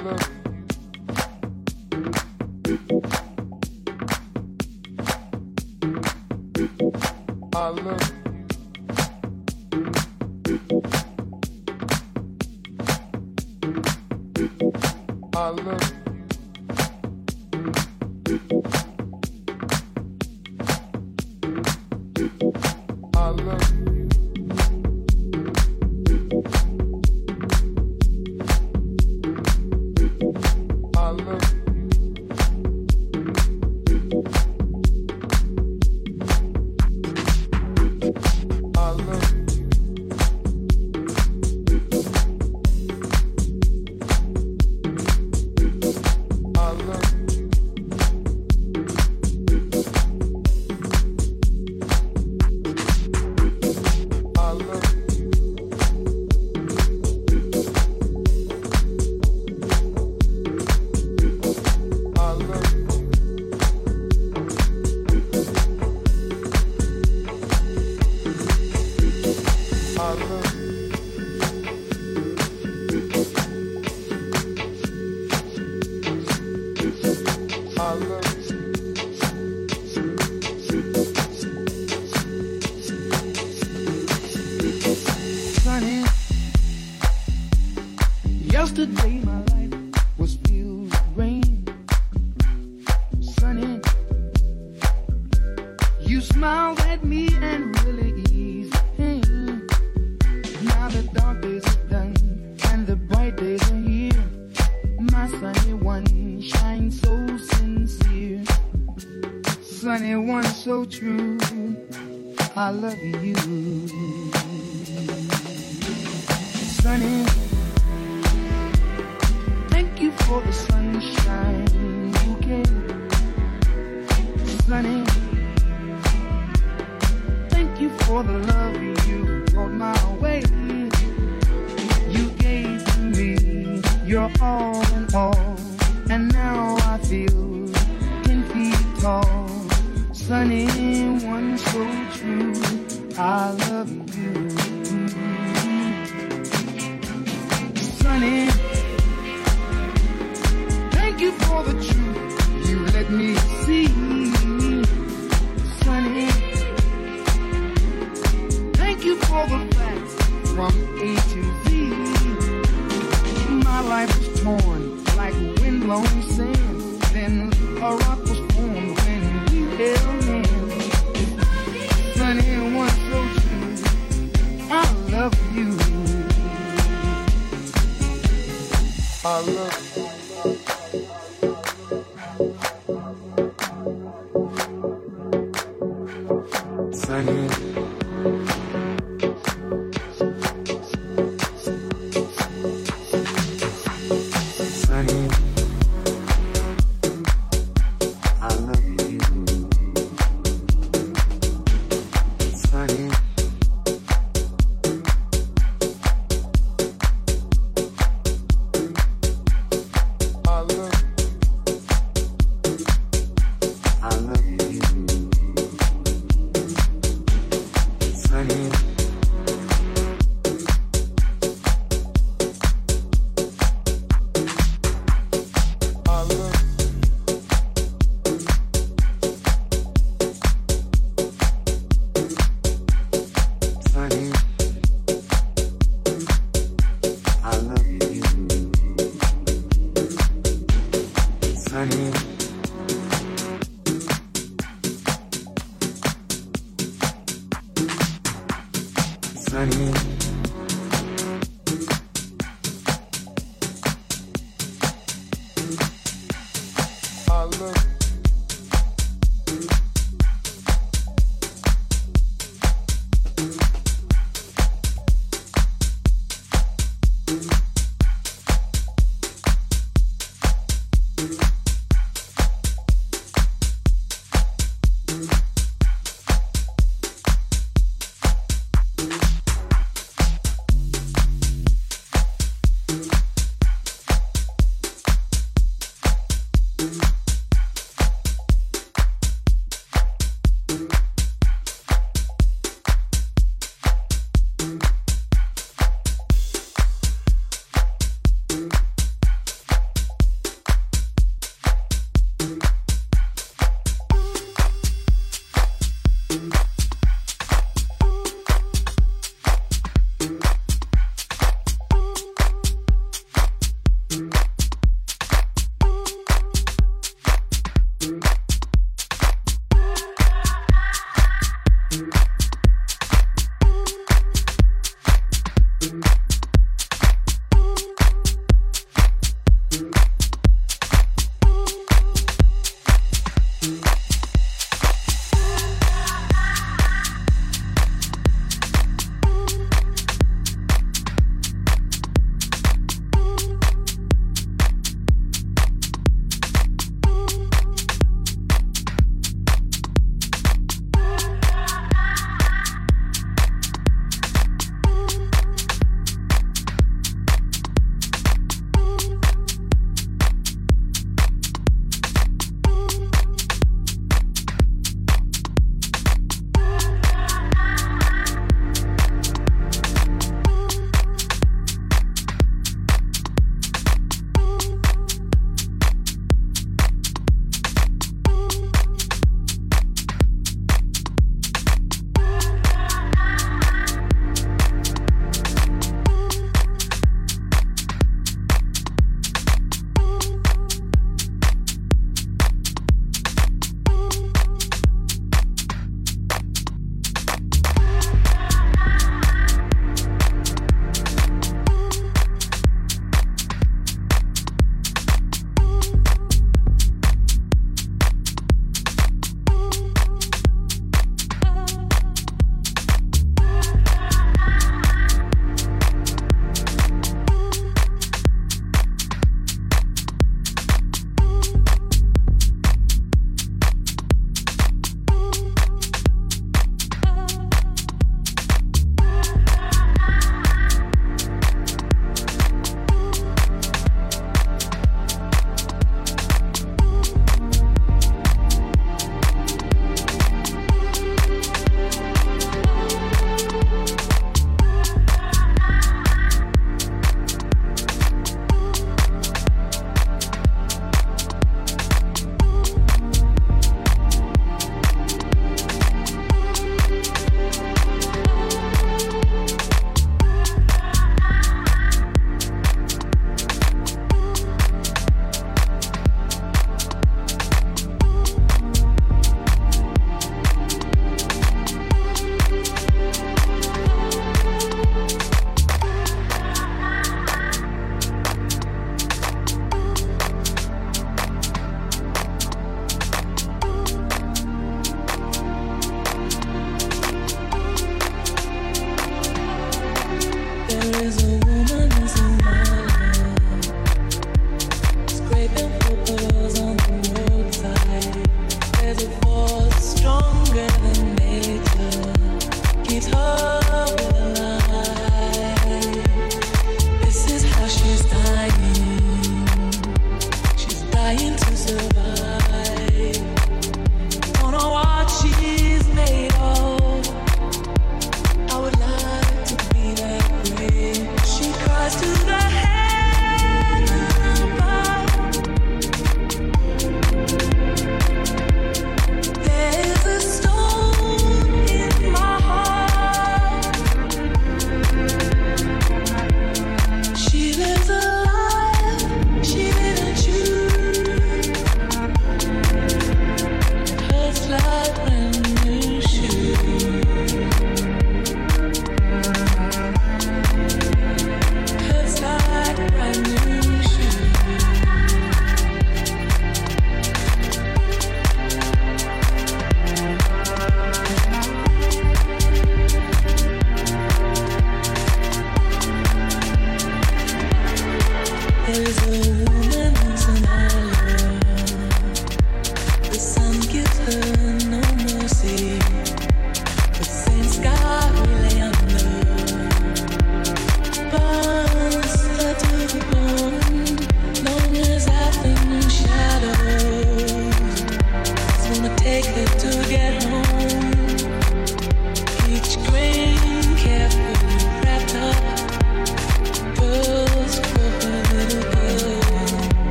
I love you.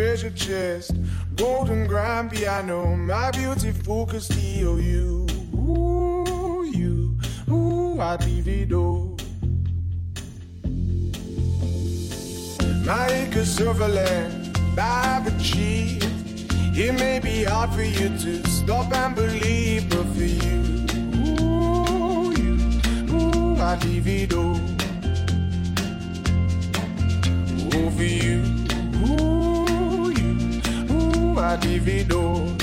Treasure chest, golden grand piano, my beautiful Castillo, you, ooh, you, ooh, I divido. My acres of land I've achieved. It may be hard for you to stop and believe, but for you, ooh, you, ooh, I divido. Ooh, for you, divido.